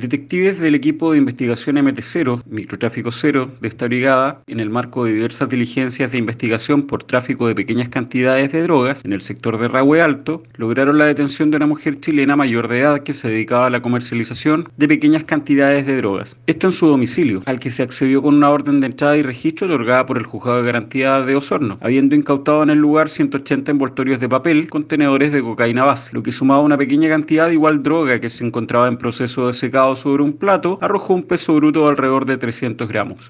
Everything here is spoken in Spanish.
Detectives del equipo de investigación MT0, Microtráfico Cero, de esta brigada, en el marco de diversas diligencias de investigación por tráfico de pequeñas cantidades de drogas en el sector de Rahue Alto, lograron la detención de una mujer chilena mayor de edad que se dedicaba a la comercialización de pequeñas cantidades de drogas. Esto en su domicilio, al que se accedió con una orden de entrada y registro otorgada por el juzgado de garantía de Osorno, habiendo incautado en el lugar 180 envoltorios de papel contenedores de cocaína base, lo que sumaba una pequeña cantidad de igual droga que se encontraba en proceso de secado sobre un plato arrojó un peso bruto de alrededor de 300 gramos.